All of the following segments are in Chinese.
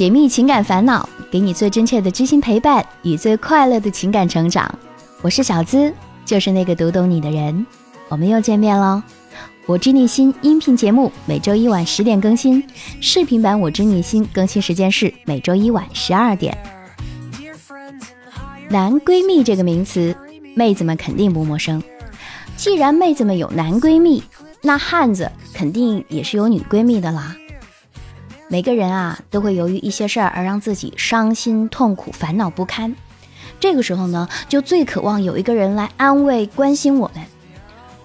解密情感烦恼，给你最真切的知心陪伴与最快乐的情感成长。我是小资，就是那个读懂你的人。我们又见面喽！我知你心音频节目每周一晚十点更新，视频版我知你心更新时间是每周一晚十二点。男闺蜜这个名词，妹子们肯定不陌生。既然妹子们有男闺蜜，那汉子肯定也是有女闺蜜的啦。每个人啊，都会由于一些事儿而让自己伤心、痛苦、烦恼不堪。这个时候呢，就最渴望有一个人来安慰、关心我们。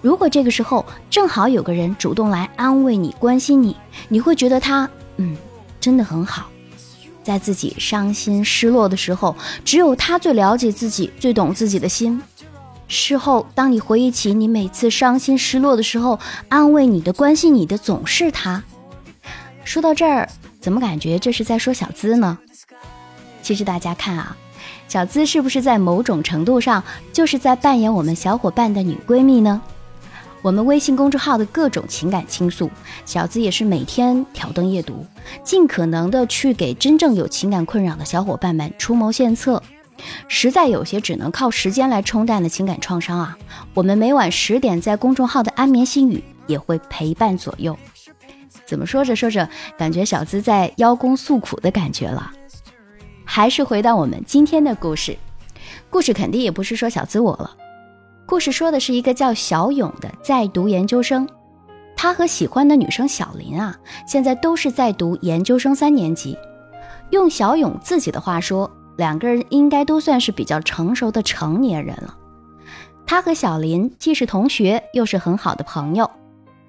如果这个时候正好有个人主动来安慰你、关心你，你会觉得他，嗯，真的很好。在自己伤心、失落的时候，只有他最了解自己、最懂自己的心。事后，当你回忆起你每次伤心、失落的时候，安慰你的、关心你的总是他。说到这儿，怎么感觉这是在说小资呢？其实大家看啊，小资是不是在某种程度上就是在扮演我们小伙伴的女闺蜜呢？我们微信公众号的各种情感倾诉，小资也是每天挑灯夜读，尽可能的去给真正有情感困扰的小伙伴们出谋献策。实在有些只能靠时间来冲淡的情感创伤啊，我们每晚十点在公众号的安眠心语也会陪伴左右。怎么说着说着，感觉小资在邀功诉苦的感觉了。还是回到我们今天的故事，故事肯定也不是说小资我了。故事说的是一个叫小勇的在读研究生，他和喜欢的女生小林啊，现在都是在读研究生三年级。用小勇自己的话说，两个人应该都算是比较成熟的成年人了。他和小林既是同学，又是很好的朋友。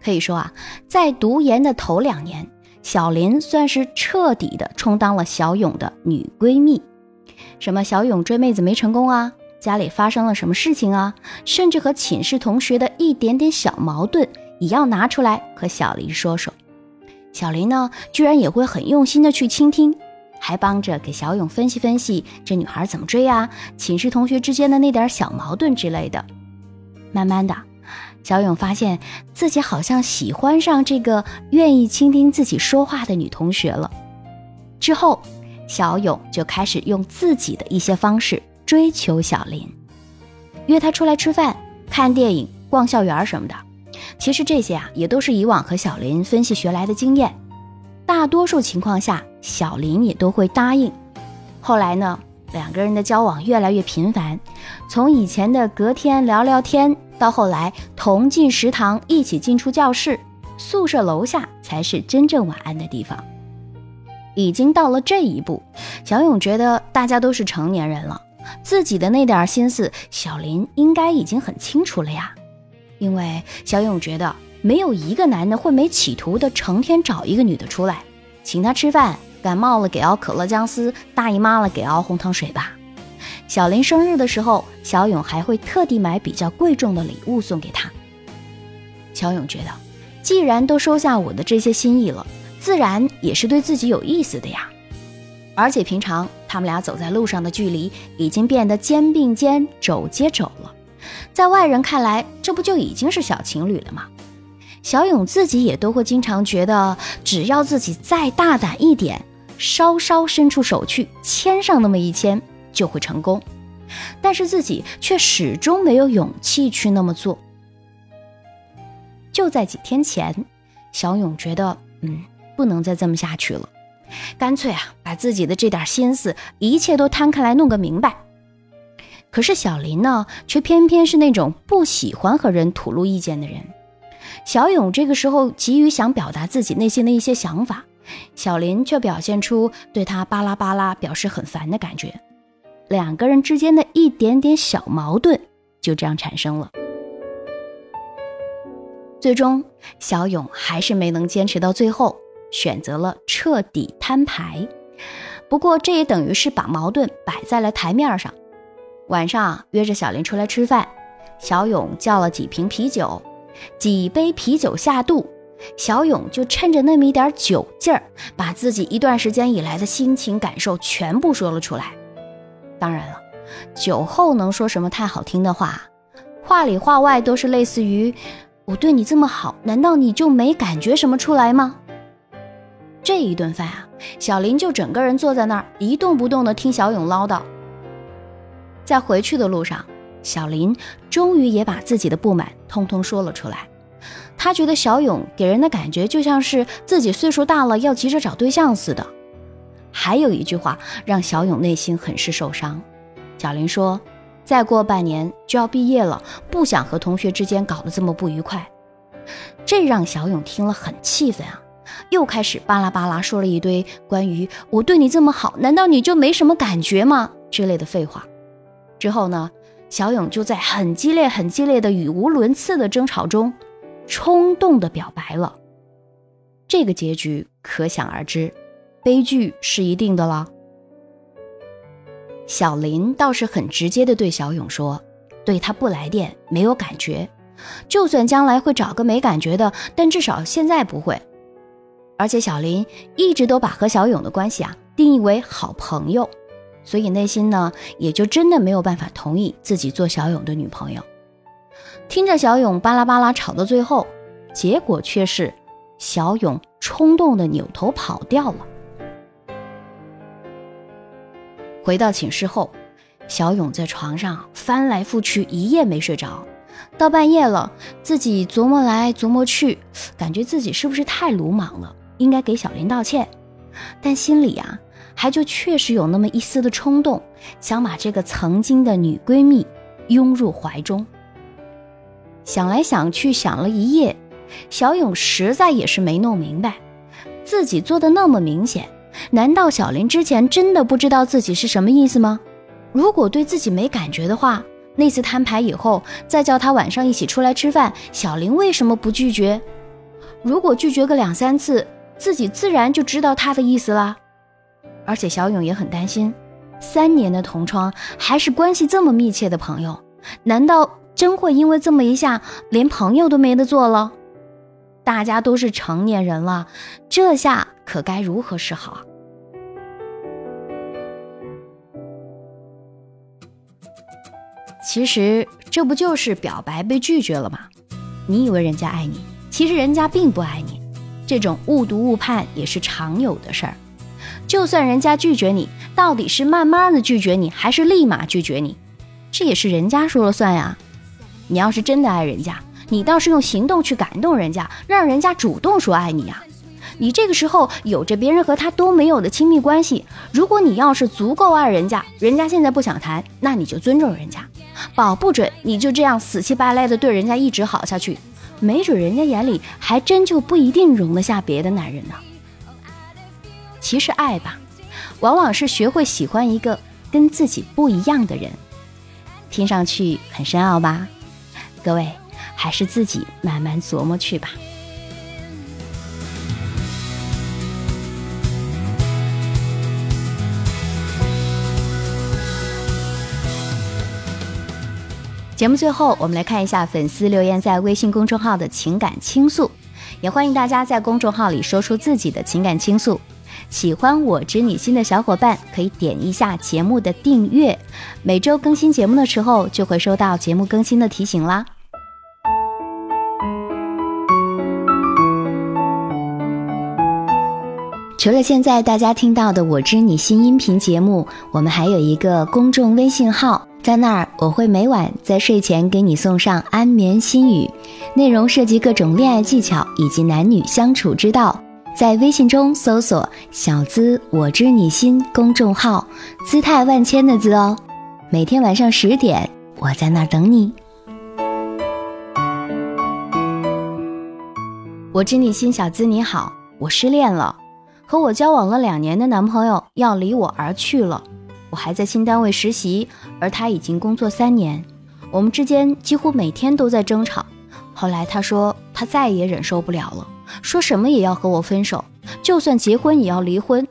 可以说啊，在读研的头两年，小林算是彻底的充当了小勇的女闺蜜。什么小勇追妹子没成功啊，家里发生了什么事情啊，甚至和寝室同学的一点点小矛盾，也要拿出来和小林说说。小林呢，居然也会很用心的去倾听，还帮着给小勇分析分析这女孩怎么追啊，寝室同学之间的那点小矛盾之类的。慢慢的。小勇发现自己好像喜欢上这个愿意倾听自己说话的女同学了。之后，小勇就开始用自己的一些方式追求小林，约她出来吃饭、看电影、逛校园什么的。其实这些啊，也都是以往和小林分析学来的经验。大多数情况下，小林也都会答应。后来呢，两个人的交往越来越频繁，从以前的隔天聊聊天。到后来，同进食堂，一起进出教室，宿舍楼下才是真正晚安的地方。已经到了这一步，小勇觉得大家都是成年人了，自己的那点心思，小林应该已经很清楚了呀。因为小勇觉得，没有一个男的会没企图的成天找一个女的出来，请她吃饭，感冒了给熬可乐姜丝，大姨妈了给熬红糖水吧。小林生日的时候，小勇还会特地买比较贵重的礼物送给他。小勇觉得，既然都收下我的这些心意了，自然也是对自己有意思的呀。而且平常他们俩走在路上的距离已经变得肩并肩、肘接肘了，在外人看来，这不就已经是小情侣了吗？小勇自己也都会经常觉得，只要自己再大胆一点，稍稍伸出手去牵上那么一牵。就会成功，但是自己却始终没有勇气去那么做。就在几天前，小勇觉得，嗯，不能再这么下去了，干脆啊，把自己的这点心思，一切都摊开来弄个明白。可是小林呢，却偏偏是那种不喜欢和人吐露意见的人。小勇这个时候急于想表达自己内心的一些想法，小林却表现出对他巴拉巴拉表示很烦的感觉。两个人之间的一点点小矛盾就这样产生了。最终，小勇还是没能坚持到最后，选择了彻底摊牌。不过，这也等于是把矛盾摆在了台面上。晚上约着小林出来吃饭，小勇叫了几瓶啤酒，几杯啤酒下肚，小勇就趁着那么一点酒劲儿，把自己一段时间以来的心情感受全部说了出来。当然了，酒后能说什么太好听的话？话里话外都是类似于“我对你这么好，难道你就没感觉什么出来吗？”这一顿饭啊，小林就整个人坐在那儿一动不动的听小勇唠叨。在回去的路上，小林终于也把自己的不满通通说了出来。他觉得小勇给人的感觉就像是自己岁数大了要急着找对象似的。还有一句话让小勇内心很是受伤。小林说：“再过半年就要毕业了，不想和同学之间搞得这么不愉快。”这让小勇听了很气愤啊，又开始巴拉巴拉说了一堆关于“我对你这么好，难道你就没什么感觉吗”之类的废话。之后呢，小勇就在很激烈、很激烈的语无伦次的争吵中，冲动的表白了。这个结局可想而知，悲剧是一定的了。小林倒是很直接的对小勇说：“对他不来电，没有感觉。就算将来会找个没感觉的，但至少现在不会。而且小林一直都把和小勇的关系啊定义为好朋友。”所以内心呢，也就真的没有办法同意自己做小勇的女朋友。听着小勇巴拉巴拉吵到最后，结果却是小勇冲动的扭头跑掉了。回到寝室后，小勇在床上翻来覆去，一夜没睡着。到半夜了，自己琢磨来琢磨去，感觉自己是不是太鲁莽了，应该给小林道歉。但心里啊。还就确实有那么一丝的冲动，想把这个曾经的女闺蜜拥入怀中。想来想去，想了一夜，小勇实在也是没弄明白，自己做的那么明显，难道小林之前真的不知道自己是什么意思吗？如果对自己没感觉的话，那次摊牌以后，再叫他晚上一起出来吃饭，小林为什么不拒绝？如果拒绝个两三次，自己自然就知道他的意思了。而且小勇也很担心，三年的同窗还是关系这么密切的朋友，难道真会因为这么一下连朋友都没得做了？大家都是成年人了，这下可该如何是好？其实这不就是表白被拒绝了吗？你以为人家爱你，其实人家并不爱你，这种误读误判也是常有的事儿。就算人家拒绝你，到底是慢慢的拒绝你，还是立马拒绝你，这也是人家说了算呀。你要是真的爱人家，你倒是用行动去感动人家，让人家主动说爱你呀。你这个时候有着别人和他都没有的亲密关系，如果你要是足够爱人家，人家现在不想谈，那你就尊重人家，保不准你就这样死乞白赖的对人家一直好下去，没准人家眼里还真就不一定容得下别的男人呢。其实爱吧，往往是学会喜欢一个跟自己不一样的人，听上去很深奥吧？各位还是自己慢慢琢磨去吧。节目最后，我们来看一下粉丝留言在微信公众号的情感倾诉，也欢迎大家在公众号里说出自己的情感倾诉。喜欢我知你心的小伙伴可以点一下节目的订阅，每周更新节目的时候就会收到节目更新的提醒啦。除了现在大家听到的我知你心音频节目，我们还有一个公众微信号，在那儿我会每晚在睡前给你送上安眠心语，内容涉及各种恋爱技巧以及男女相处之道。在微信中搜索“小资我知你心”公众号，姿态万千的“资”哦。每天晚上十点，我在那儿等你。我知你心，小资你好，我失恋了，和我交往了两年的男朋友要离我而去了。我还在新单位实习，而他已经工作三年，我们之间几乎每天都在争吵。后来他说他再也忍受不了了。说什么也要和我分手，就算结婚也要离婚。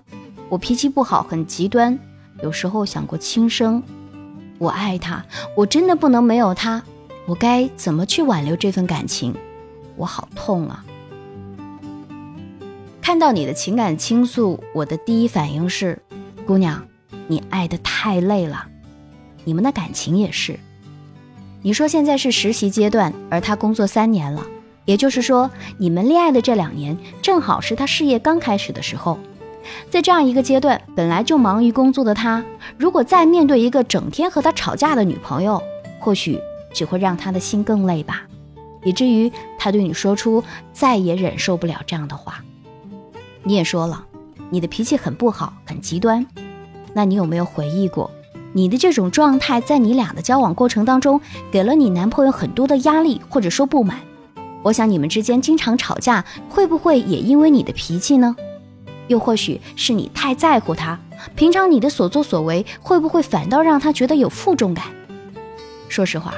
我脾气不好，很极端，有时候想过轻生。我爱他，我真的不能没有他。我该怎么去挽留这份感情？我好痛啊！看到你的情感倾诉，我的第一反应是：姑娘，你爱的太累了。你们的感情也是。你说现在是实习阶段，而他工作三年了。也就是说，你们恋爱的这两年正好是他事业刚开始的时候，在这样一个阶段，本来就忙于工作的他，如果再面对一个整天和他吵架的女朋友，或许只会让他的心更累吧，以至于他对你说出再也忍受不了这样的话。你也说了，你的脾气很不好，很极端。那你有没有回忆过，你的这种状态在你俩的交往过程当中，给了你男朋友很多的压力，或者说不满？我想你们之间经常吵架，会不会也因为你的脾气呢？又或许是你太在乎他，平常你的所作所为，会不会反倒让他觉得有负重感？说实话，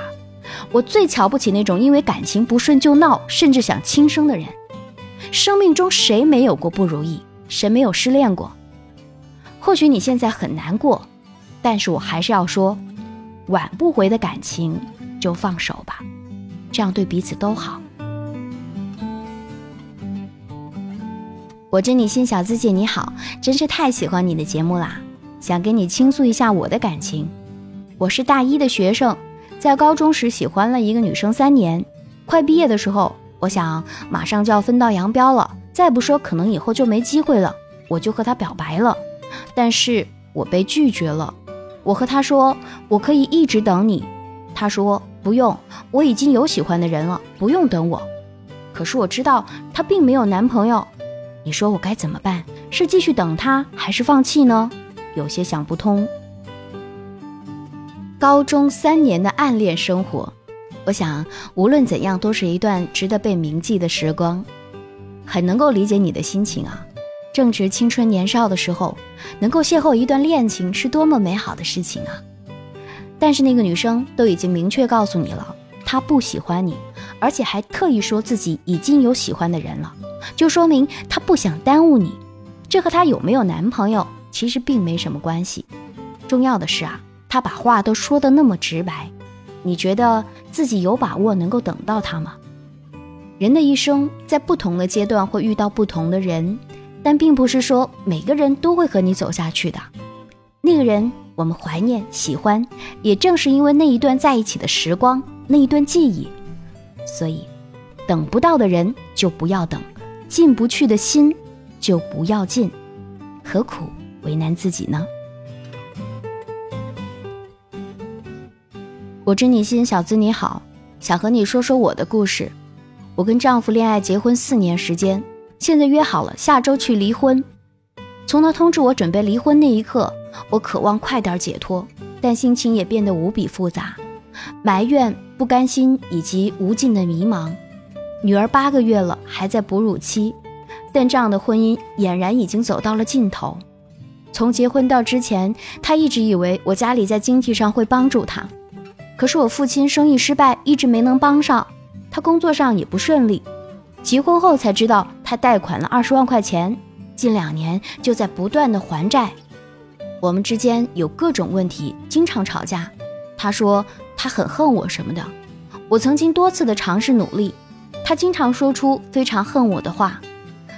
我最瞧不起那种因为感情不顺就闹，甚至想轻生的人。生命中谁没有过不如意？谁没有失恋过？或许你现在很难过，但是我还是要说，挽不回的感情就放手吧，这样对彼此都好。我知你心小资姐你好，真是太喜欢你的节目啦！想跟你倾诉一下我的感情。我是大一的学生，在高中时喜欢了一个女生三年，快毕业的时候，我想马上就要分道扬镳了，再不说可能以后就没机会了，我就和她表白了，但是我被拒绝了。我和她说我可以一直等你，她说不用，我已经有喜欢的人了，不用等我。可是我知道她并没有男朋友。你说我该怎么办？是继续等他，还是放弃呢？有些想不通。高中三年的暗恋生活，我想无论怎样都是一段值得被铭记的时光。很能够理解你的心情啊！正值青春年少的时候，能够邂逅一段恋情是多么美好的事情啊！但是那个女生都已经明确告诉你了，她不喜欢你，而且还特意说自己已经有喜欢的人了。就说明她不想耽误你，这和她有没有男朋友其实并没什么关系。重要的是啊，他把话都说的那么直白，你觉得自己有把握能够等到他吗？人的一生在不同的阶段会遇到不同的人，但并不是说每个人都会和你走下去的。那个人我们怀念、喜欢，也正是因为那一段在一起的时光，那一段记忆，所以等不到的人就不要等。进不去的心，就不要进，何苦为难自己呢？我知你心，小资你好，想和你说说我的故事。我跟丈夫恋爱结婚四年时间，现在约好了下周去离婚。从他通知我准备离婚那一刻，我渴望快点解脱，但心情也变得无比复杂，埋怨、不甘心以及无尽的迷茫。女儿八个月了，还在哺乳期，但这样的婚姻俨然已经走到了尽头。从结婚到之前，他一直以为我家里在经济上会帮助他，可是我父亲生意失败，一直没能帮上，他工作上也不顺利。结婚后才知道，他贷款了二十万块钱，近两年就在不断的还债。我们之间有各种问题，经常吵架。他说他很恨我什么的，我曾经多次的尝试努力。他经常说出非常恨我的话，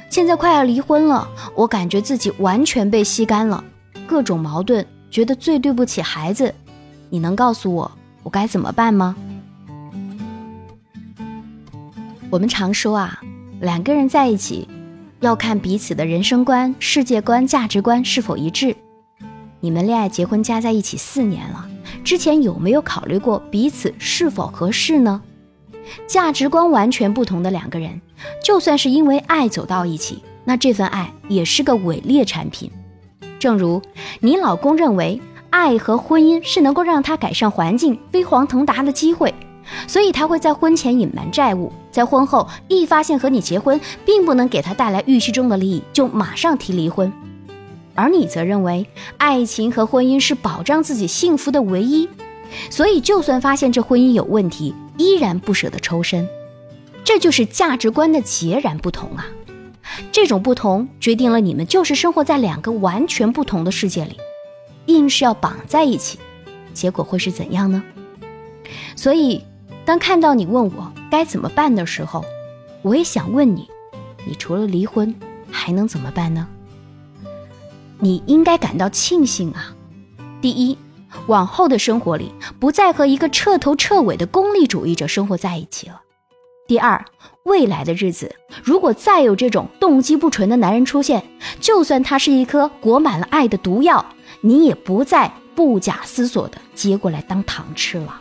现在快要离婚了，我感觉自己完全被吸干了，各种矛盾，觉得最对不起孩子。你能告诉我我该怎么办吗？我们常说啊，两个人在一起要看彼此的人生观、世界观、价值观是否一致。你们恋爱结婚加在一起四年了，之前有没有考虑过彼此是否合适呢？价值观完全不同的两个人，就算是因为爱走到一起，那这份爱也是个伪劣产品。正如你老公认为爱和婚姻是能够让他改善环境、飞黄腾达的机会，所以他会在婚前隐瞒债务，在婚后一发现和你结婚并不能给他带来预期中的利益，就马上提离婚。而你则认为爱情和婚姻是保障自己幸福的唯一，所以就算发现这婚姻有问题。依然不舍得抽身，这就是价值观的截然不同啊！这种不同决定了你们就是生活在两个完全不同的世界里，硬是要绑在一起，结果会是怎样呢？所以，当看到你问我该怎么办的时候，我也想问你：你除了离婚还能怎么办呢？你应该感到庆幸啊！第一。往后的生活里，不再和一个彻头彻尾的功利主义者生活在一起了。第二，未来的日子，如果再有这种动机不纯的男人出现，就算他是一颗裹满了爱的毒药，你也不再不假思索的接过来当糖吃了。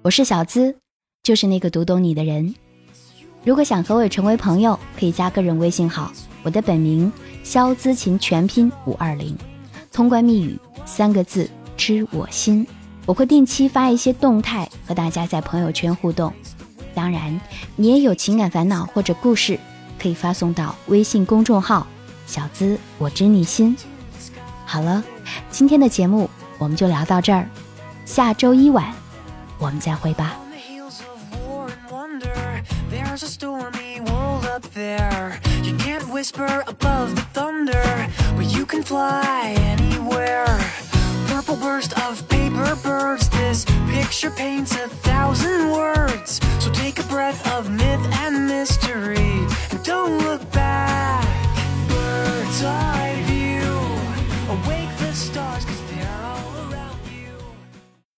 我是小资，就是那个读懂你的人。如果想和我成为朋友，可以加个人微信号，我的本名肖姿琴全拼五二零，通关密语三个字知我心。我会定期发一些动态和大家在朋友圈互动。当然，你也有情感烦恼或者故事，可以发送到微信公众号小资我知你心。好了，今天的节目我们就聊到这儿，下周一晚。我们再会吧。There's a stormy world up there. You can't whisper above the thunder, but you can fly anywhere. Purple burst of paper birds. This picture paints a thousand words. So take a breath of myth and mystery. And don't look